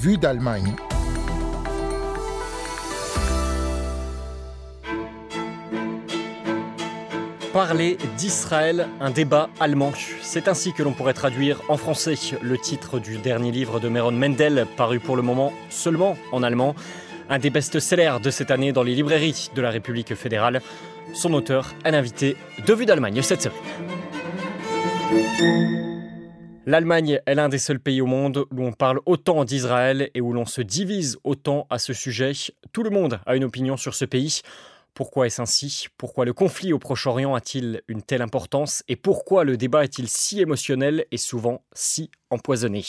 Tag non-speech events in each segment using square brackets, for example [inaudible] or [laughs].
Vue d'Allemagne. Parler d'Israël, un débat allemand. C'est ainsi que l'on pourrait traduire en français le titre du dernier livre de Meron Mendel, paru pour le moment seulement en allemand. Un des best-sellers de cette année dans les librairies de la République fédérale. Son auteur, un invité de Vue d'Allemagne cette semaine. L'Allemagne est l'un des seuls pays au monde où on parle autant d'Israël et où l'on se divise autant à ce sujet. Tout le monde a une opinion sur ce pays. Pourquoi est-ce ainsi? Pourquoi le conflit au Proche-Orient a-t-il une telle importance? Et pourquoi le débat est-il si émotionnel et souvent si empoisonné?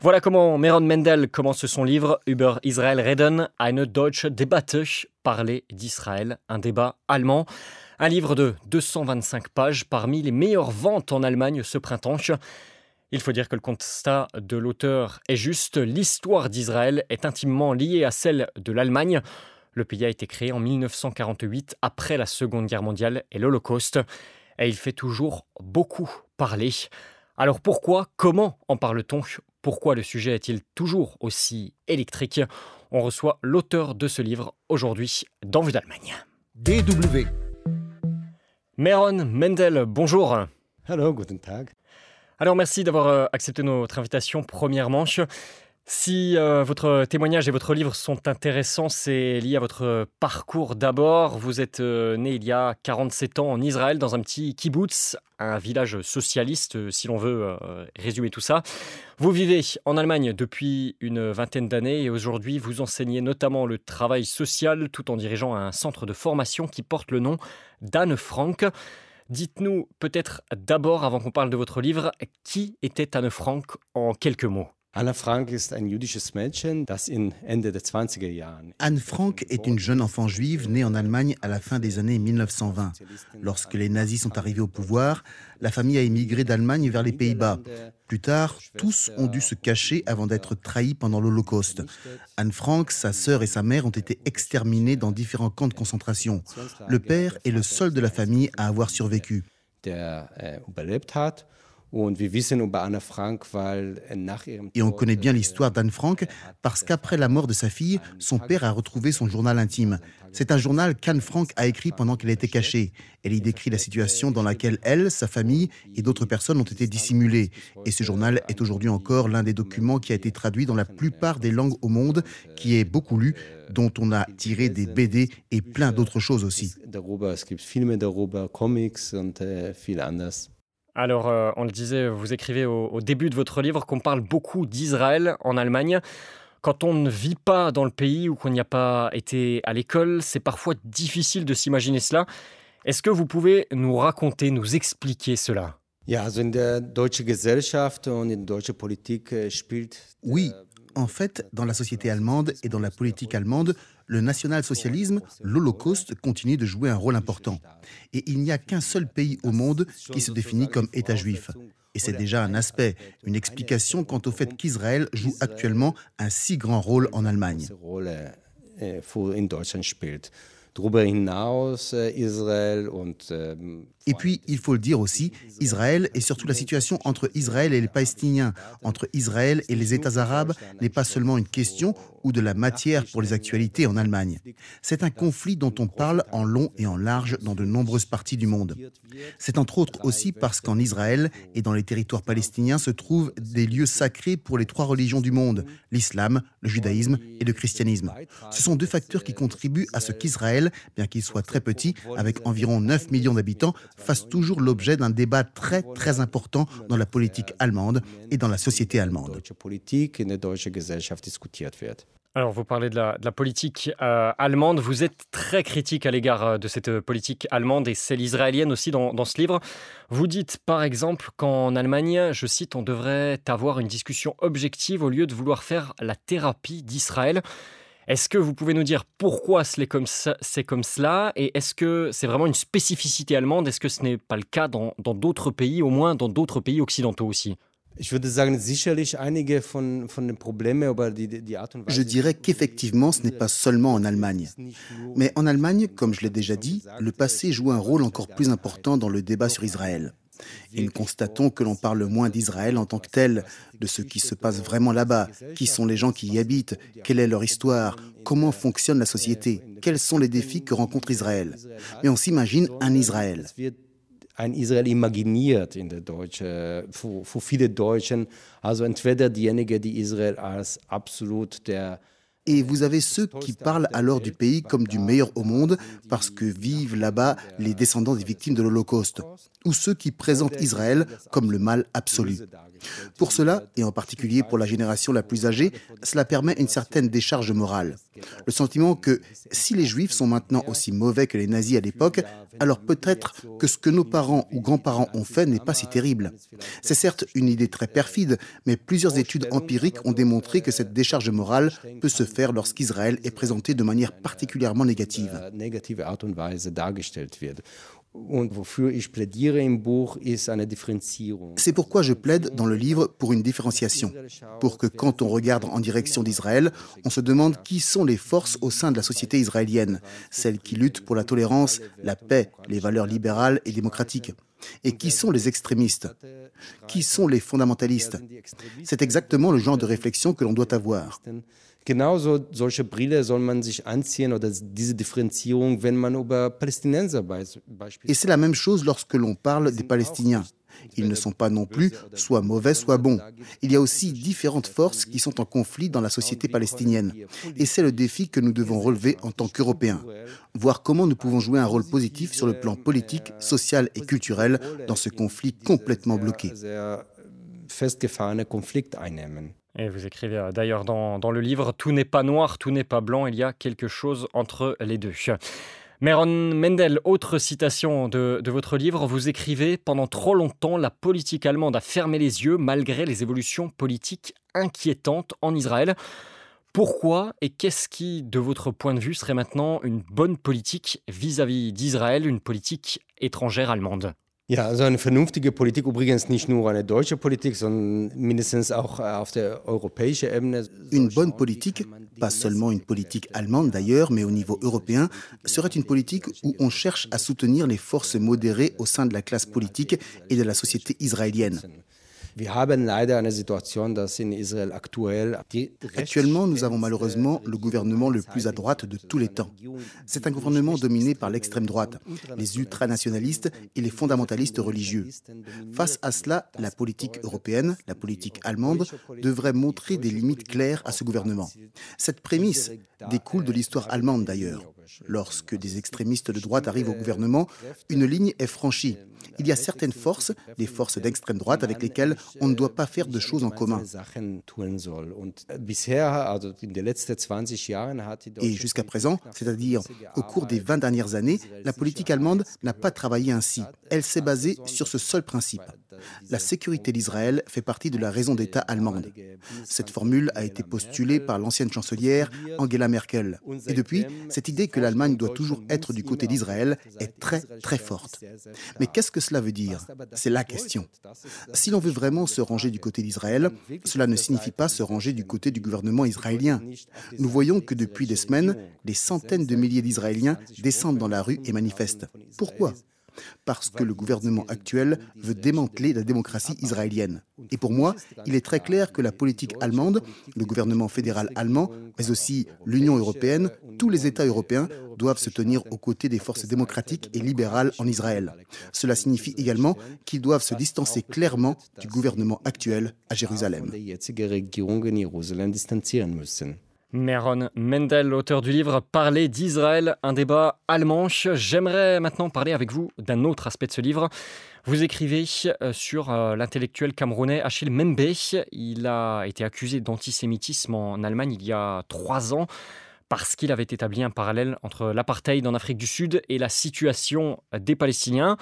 Voilà comment Meron Mendel commence son livre Über Israel reden, eine deutsche Debatte, parler d'Israël, un débat allemand. Un livre de 225 pages parmi les meilleures ventes en Allemagne ce printemps. Il faut dire que le constat de l'auteur est juste. L'histoire d'Israël est intimement liée à celle de l'Allemagne. Le pays a été créé en 1948 après la Seconde Guerre mondiale et l'Holocauste. Et il fait toujours beaucoup parler. Alors pourquoi, comment en parle-t-on? Pourquoi le sujet est-il toujours aussi électrique? On reçoit l'auteur de ce livre aujourd'hui dans Vue d'Allemagne. DW. Meron Mendel, bonjour. Hallo, guten Tag. Alors merci d'avoir euh, accepté notre invitation premièrement. Si euh, votre témoignage et votre livre sont intéressants, c'est lié à votre parcours d'abord. Vous êtes euh, né il y a 47 ans en Israël dans un petit kibbutz, un village socialiste si l'on veut résumer tout ça. Vous vivez en Allemagne depuis une vingtaine d'années et aujourd'hui vous enseignez notamment le travail social tout en dirigeant un centre de formation qui porte le nom d'Anne Frank. Dites-nous peut-être d'abord, avant qu'on parle de votre livre, qui était Anne Frank en quelques mots? Anna Frank ist ein jüdisches Mädchen, das in Ende der 20er Jahren Anne Frank est une jeune enfant juive née en Allemagne à la fin des années 1920. Lorsque les nazis sont arrivés au pouvoir, la famille a émigré d'Allemagne vers les Pays-Bas. Plus tard, tous ont dû se cacher avant d'être trahis pendant l'Holocauste. Anne Frank, sa sœur et sa mère ont été exterminés dans différents camps de concentration. Le père est le seul de la famille à avoir survécu. der äh, weil äh, Et on connaît bien äh, l'histoire d'Anne Frank parce qu'après la mort de sa fille, son père a retrouvé son journal intime. C'est un journal qu'Anne Frank a écrit pendant qu'elle était cachée. Elle y décrit la situation dans laquelle elle, sa famille et d'autres personnes ont été dissimulées. Et ce journal est aujourd'hui encore l'un des documents qui a été traduit dans la plupart des langues au monde, qui est beaucoup lu, dont on a tiré des BD et plein d'autres choses aussi. Alors, euh, on le disait, vous écrivez au, au début de votre livre qu'on parle beaucoup d'Israël en Allemagne. Quand on ne vit pas dans le pays ou qu'on n'y a pas été à l'école, c'est parfois difficile de s'imaginer cela. Est-ce que vous pouvez nous raconter, nous expliquer cela? Äh, Oui, en fait, dans la société allemande et dans la politique allemande, le national-socialisme, l'Holocauste, continue de jouer un rôle important. Et il n'y a qu'un seul pays au monde qui se définit comme État juif. Et c'est déjà un aspect, une explication quant au fait qu'Israël joue actuellement un si grand rôle en Allemagne. Et puis, il faut le dire aussi, Israël et surtout la situation entre Israël et les Palestiniens, entre Israël et les États arabes, n'est pas seulement une question ou de la matière pour les actualités en Allemagne. C'est un conflit dont on parle en long et en large dans de nombreuses parties du monde. C'est entre autres aussi parce qu'en Israël et dans les territoires palestiniens se trouvent des lieux sacrés pour les trois religions du monde, l'islam, le judaïsme et le christianisme. Ce sont deux facteurs qui contribuent à ce qu'Israël, bien qu'il soit très petit, avec environ 9 millions d'habitants, fasse toujours l'objet d'un débat très très important dans la politique allemande et dans la société allemande. Alors, vous parlez de la, de la politique euh, allemande. Vous êtes très critique à l'égard euh, de cette euh, politique allemande et celle israélienne aussi dans, dans ce livre. Vous dites par exemple qu'en Allemagne, je cite, on devrait avoir une discussion objective au lieu de vouloir faire la thérapie d'Israël. Est-ce que vous pouvez nous dire pourquoi c'est comme, ça- c'est comme cela Et est-ce que c'est vraiment une spécificité allemande? Est-ce que ce n'est pas le cas dans dans d'autres pays, au moins dans d'autres pays occidentaux aussi? Je dirais qu'effectivement, ce n'est pas seulement en Allemagne. Mais en Allemagne, comme je l'ai déjà dit, le passé joue un rôle encore plus important dans le débat sur Israël. Et nous constatons que l'on parle moins d'Israël en tant que tel, de ce qui se passe vraiment là-bas, qui sont les gens qui y habitent, quelle est leur histoire, comment fonctionne la société, quels sont les défis que rencontre Israël? Mais on s'imagine un Israël. ein Israel imaginiert in der deutschen, für, für viele Deutschen. Also entweder diejenigen, die Israel als absolut der Et vous avez ceux qui parlent alors du pays comme du meilleur au monde parce que vivent là-bas les descendants des victimes de l'Holocauste, ou ceux qui présentent Israël comme le mal absolu. Pour cela, et en particulier pour la génération la plus âgée, cela permet une certaine décharge morale. Le sentiment que si les Juifs sont maintenant aussi mauvais que les nazis à l'époque, alors peut-être que ce que nos parents ou grands-parents ont fait n'est pas si terrible. C'est certes une idée très perfide, mais plusieurs études empiriques ont démontré que cette décharge morale peut se faire lorsqu'Israël est présenté de manière particulièrement négative. C'est pourquoi je plaide dans le livre pour une différenciation, pour que quand on regarde en direction d'Israël, on se demande qui sont les forces au sein de la société israélienne, celles qui luttent pour la tolérance, la paix, les valeurs libérales et démocratiques. Et qui sont les extrémistes? Qui sont les fondamentalistes? C'est exactement le genre de réflexion que l'on doit avoir. Genauso solche Brille soll man sich anziehen oder diese Differenzierung, wenn man über Palästinenser Et c'est la même chose lorsque l'on parle des Palestiniens. Ils ne sont pas non plus soit mauvais, soit bons. Il y a aussi différentes forces qui sont en conflit dans la société palestinienne. Et c'est le défi que nous devons relever en tant qu'Européens. Voir comment nous pouvons jouer un rôle positif sur le plan politique, social et culturel dans ce conflit complètement bloqué. festgefahrene Konflikt einnehmen. Et vous écrivez euh, d'ailleurs dans, dans, le livre Tout n'est pas noir, tout n'est pas blanc, il y a quelque chose entre les deux. Meron Mendel, autre citation de, de, votre livre, vous écrivez Pendant trop longtemps, la politique allemande a fermé les yeux malgré les évolutions politiques inquiétantes en Israël. Pourquoi et qu'est-ce qui, de votre point de vue, serait maintenant une bonne politique vis-à-vis d'Israël, une politique étrangère allemande? Ja, also eine vernünftige Politik, übrigens nicht nur eine deutsche Politik, sondern mindestens auch auf der europäischen Ebene. Une bonne politique, pas seulement une politique allemande d'ailleurs, mais au niveau européen, serait une politique où on cherche à soutenir les forces modérées au sein de la classe politique et de la société israélienne. Actuellement, nous avons malheureusement le gouvernement le plus à droite de tous les temps. C'est un gouvernement dominé par l'extrême droite, les ultranationalistes et les fondamentalistes religieux. Face à cela, la politique européenne, la politique allemande, devrait montrer des limites claires à ce gouvernement. Cette prémisse découle de l'histoire allemande d'ailleurs. Lorsque des extrémistes de droite arrivent au gouvernement, une ligne est franchie. Il y a certaines forces, des forces d'extrême droite avec lesquelles on ne doit pas faire de choses en commun. Et jusqu'à présent, c'est-à-dire au cours des 20 dernières années, la politique allemande n'a pas travaillé ainsi. Elle s'est basée sur ce seul principe. La sécurité d'Israël fait partie de la raison d'État allemande. Cette formule a été postulée par l'ancienne chancelière Angela Merkel. Et depuis, cette idée que l'Allemagne doit toujours être du côté d'Israël est très très forte. Mais qu'est-ce que cela veut dire? C'est la question. Si l'on veut vraiment se ranger du côté d'Israël, cela ne signifie pas se ranger du côté du gouvernement israélien. Nous voyons que depuis des semaines, des centaines de milliers d'Israéliens descendent dans la rue et manifestent. Pourquoi? Parce que le gouvernement actuel veut démanteler la démocratie israélienne. Et pour moi, il est très clair que la politique allemande, le gouvernement fédéral allemand, mais aussi l'Union européenne, tous les États européens doivent se tenir aux côtés des forces démocratiques et libérales en Israël. Cela signifie également qu'ils doivent se distancer clairement du gouvernement actuel à Jérusalem. Meron Mendel, auteur du livre Parler d'Israël, un débat allemand. J'aimerais maintenant parler avec vous d'un autre aspect de ce livre. Vous écrivez euh, sur euh, l'intellectuel camerounais Achille Membe. Il a été accusé d'antisémitisme en Allemagne il y a trois ans parce qu'il avait établi un parallèle entre l'apartheid en Afrique du Sud et la situation des Palestiniens.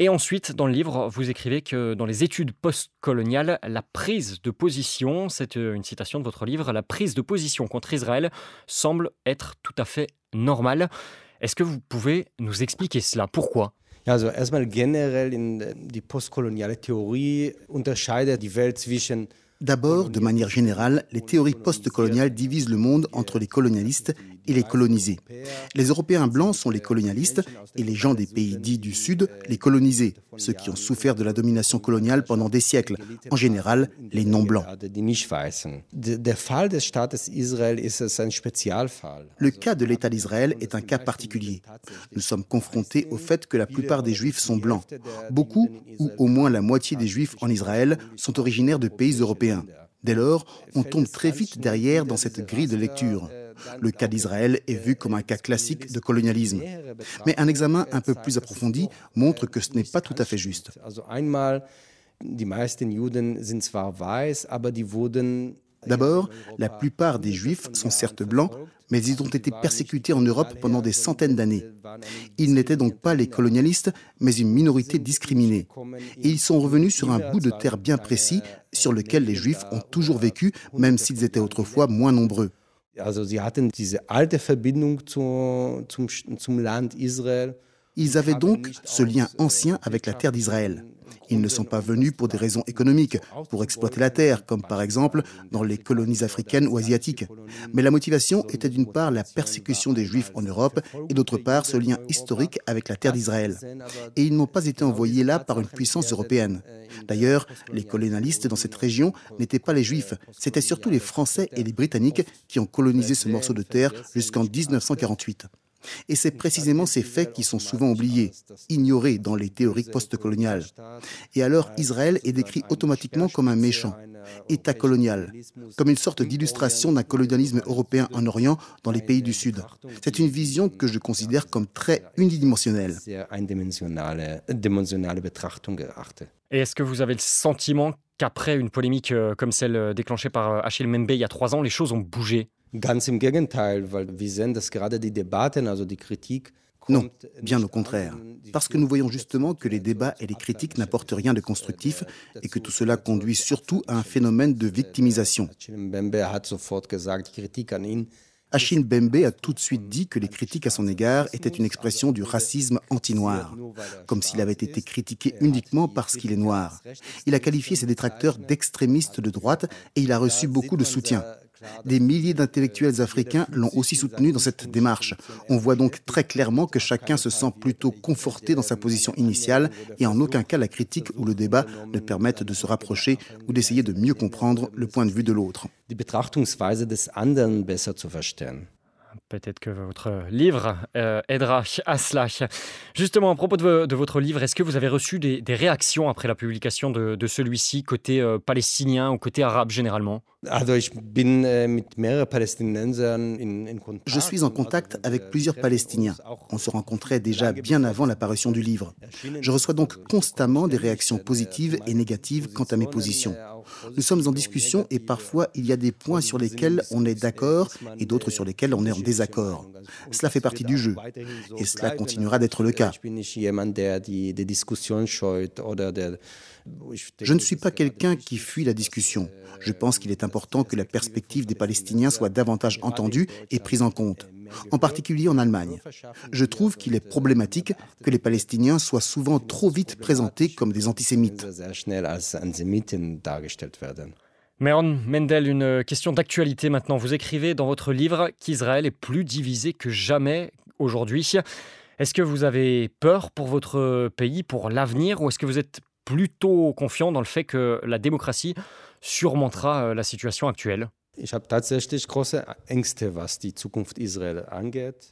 Et ensuite, dans le livre, vous écrivez que dans les études postcoloniales, la prise de position, c'est euh, une citation de votre livre, la prise de position contre Israël semble être tout à fait normale. Est-ce que vous pouvez nous expliquer cela? Pourquoi? Also erstmal generell in die postkoloniale Theorie unterscheidet die Welt zwischen D'abord, de manière générale, les théories postcoloniales divisent le monde entre les colonialistes et les colonisés. Les Européens blancs sont les colonialistes et les gens des pays dits du Sud les colonisés, ceux qui ont souffert de la domination coloniale pendant des siècles, en général les non-blancs. Le cas de l'État d'Israël est un cas particulier. Nous sommes confrontés au fait que la plupart des Juifs sont blancs. Beaucoup, ou au moins la moitié des Juifs en Israël, sont originaires de pays européens. Dès lors, on tombe très vite derrière dans cette grille de lecture. Le cas d'Israël est vu comme un cas classique de colonialisme. Mais un examen un peu plus approfondi montre que ce n'est pas tout à fait juste. D'abord, la plupart des Juifs sont certes blancs, mais ils ont été persécutés en Europe pendant des centaines d'années. Ils n'étaient donc pas les colonialistes, mais une minorité discriminée. Et ils sont revenus sur un bout de terre bien précis sur lequel les Juifs ont toujours vécu, même s'ils étaient autrefois moins nombreux. Ils avaient donc ce lien ancien avec la terre d'Israël. Ils ne sont pas venus pour des raisons économiques, pour exploiter la terre, comme par exemple dans les colonies africaines ou asiatiques. Mais la motivation était d'une part la persécution des Juifs en Europe et d'autre part ce lien historique avec la terre d'Israël. Et ils n'ont pas été envoyés là par une puissance européenne. D'ailleurs, les colonialistes dans cette région n'étaient pas les Juifs, c'était surtout les Français et les Britanniques qui ont colonisé ce morceau de terre jusqu'en 1948. Et c'est précisément ces faits qui sont souvent oubliés, ignorés dans les théories postcoloniales. Et alors Israël est décrit automatiquement comme un méchant, État colonial, comme une sorte d'illustration d'un colonialisme européen en Orient dans les pays du Sud. C'est une vision que je considère comme très unidimensionnelle. Et est-ce que vous avez le sentiment qu'après une polémique euh, comme celle euh, déclenchée par euh, Achille Membe il y a trois ans, les choses ont bougé? Ganz im Gegenteil, weil wir sehen, dass gerade die Debatten, also die Kritik, non, bien au contraire. Parce que nous voyons justement que les débats et les critiques n'apportent rien de constructif et que tout cela conduit surtout à un phénomène de victimisation. Achille Bembe a tout de suite dit que les critiques à son égard étaient une expression du racisme anti-noir, comme s'il avait été critiqué uniquement parce qu'il est noir. Il a qualifié ses détracteurs d'extrémistes de droite et il a reçu beaucoup de soutien. Des milliers d'intellectuels africains l'ont aussi soutenu dans cette démarche. On voit donc très clairement que chacun se sent plutôt conforté dans sa position initiale et en aucun cas la critique ou le débat ne permettent de se rapprocher ou d'essayer de mieux comprendre le point de vue de l'autre. Peut-être que votre livre euh, aidera [laughs] à cela. Justement, à propos de, votre livre, est-ce que vous avez reçu des, réactions après la publication de, celui-ci, côté euh, palestinien ou côté arabe généralement? Äh, Je suis en contact avec plusieurs Palestiniens. On se rencontrait déjà bien avant la parution du livre. Je reçois donc constamment des réactions positives et négatives quant à mes positions. Nous sommes en discussion et parfois il y a des points sur lesquels on est d'accord et d'autres sur lesquels on est en désaccord. Cela fait partie du jeu et cela continuera d'être le cas. Je ne suis pas quelqu'un qui fuit la discussion. Je pense qu'il est important que la perspective des Palestiniens soit davantage entendue et prise en compte en particulier en Allemagne. Je trouve qu'il est problématique que les Palestiniens soient souvent trop vite présentés comme des antisémites. Meron Mendel, une question d'actualité maintenant. Vous écrivez dans votre livre qu'Israël est plus divisé que jamais aujourd'hui. Est-ce que vous avez peur pour votre pays, pour l'avenir, ou est-ce que vous êtes plutôt confiant dans le fait que la démocratie surmontera euh, la situation actuelle?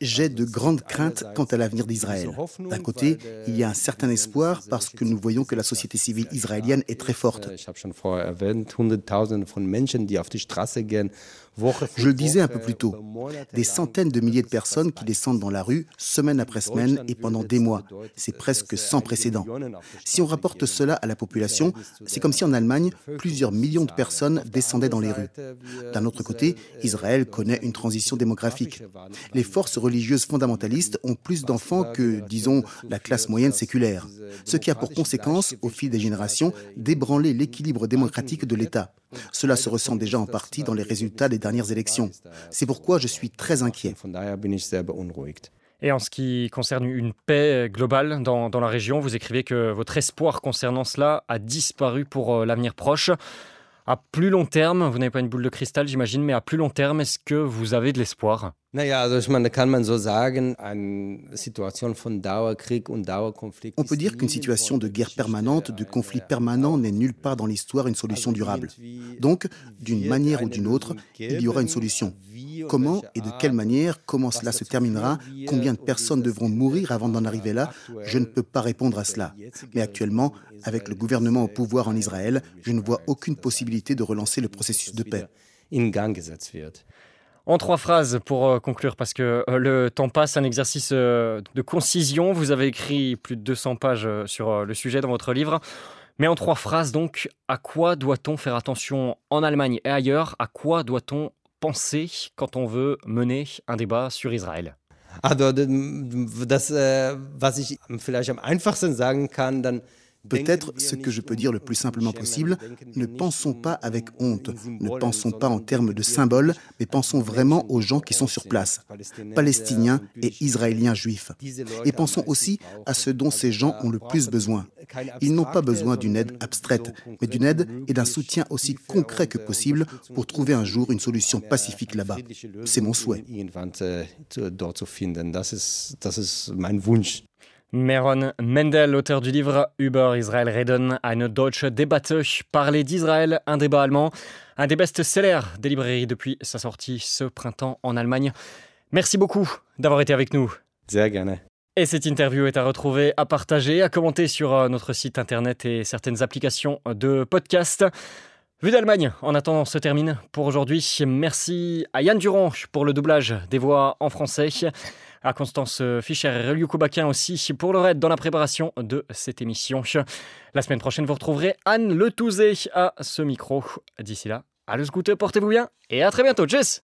J'ai de grandes craintes quant à l'avenir d'Israël. D'un côté, il y a un certain espoir parce que nous voyons que la société civile israélienne est très forte. Je le disais un peu plus tôt, des centaines de milliers de personnes qui descendent dans la rue semaine après semaine et pendant des mois. C'est presque sans précédent. Si on rapporte cela à la population, c'est comme si en Allemagne, plusieurs millions de personnes descendaient dans les rues. D'un autre côté, Israël connaît une transition démographique. Les forces religieuses fondamentalistes ont plus d'enfants que, disons, la classe moyenne séculaire, ce qui a pour conséquence, au fil des générations, d'ébranler l'équilibre démocratique de l'État. Cela se ressent déjà en partie dans les résultats des dernières élections. C'est pourquoi je suis très inquiet. Et en ce qui concerne une paix globale dans, dans, la région, vous écrivez que votre espoir concernant cela a disparu pour euh, l'avenir proche. À plus long terme, vous n'avez pas une boule de cristal, j'imagine, mais à plus long terme, est-ce que vous avez de l'espoir? Naja, also ich meine, kann man so sagen, eine Situation von Dauerkrieg und Dauerkonflikt. On peut dire qu'une situation de guerre permanente, de conflit permanent n'est nulle part dans l'histoire une solution durable. Donc, d'une manière ou d'une autre, il y aura une solution. Comment et de quelle manière, comment cela se terminera, combien de personnes devront mourir avant d'en arriver là, je ne peux pas répondre à cela. Mais actuellement, avec le gouvernement au pouvoir en Israël, je ne vois aucune possibilité de relancer le processus de paix. In Gang gesetzt wird. En trois phrases pour euh, conclure, parce que euh, le temps passe, un exercice euh, de concision. Vous avez écrit plus de 200 pages sur le sujet dans votre livre. Mais en trois phrases, donc, à quoi doit-on faire attention en Allemagne et ailleurs? À quoi doit-on penser quand on veut mener un débat sur Israël? Also, das, äh, was ich vielleicht am einfachsten sagen kann, dann Peut-être ce que je peux dire le plus simplement possible, ne pensons pas avec honte, ne pensons pas en termes de symboles, mais pensons vraiment aux gens qui sont sur place, palestiniens et israéliens juifs. Et pensons aussi à ce dont ces gens ont le plus besoin. Ils n'ont pas besoin d'une aide abstraite, mais d'une aide et d'un soutien aussi concret que possible pour trouver un jour une solution pacifique là-bas. C'est mon souhait. Meron Mendel, auteur du livre Über Israel reden, eine deutsche Debatte, parler d'Israël, un débat allemand, un des best-sellers des librairies depuis sa sortie ce printemps en Allemagne. Merci beaucoup d'avoir été avec nous. Sehr gerne. Et cette interview est à retrouver, à partager, à commenter sur euh, notre site internet et certaines applications de podcast. Vue d'Allemagne, en attendant, se termine pour aujourd'hui. Merci à Yann Durand pour le doublage des voix en français, à Constance Fischer et Reliu Koubakin aussi pour leur aide dans la préparation de cette émission. La semaine prochaine, vous retrouverez Anne Le Touzé à ce micro. D'ici là, alles Gute, portez-vous bien et à très bientôt. Tchuss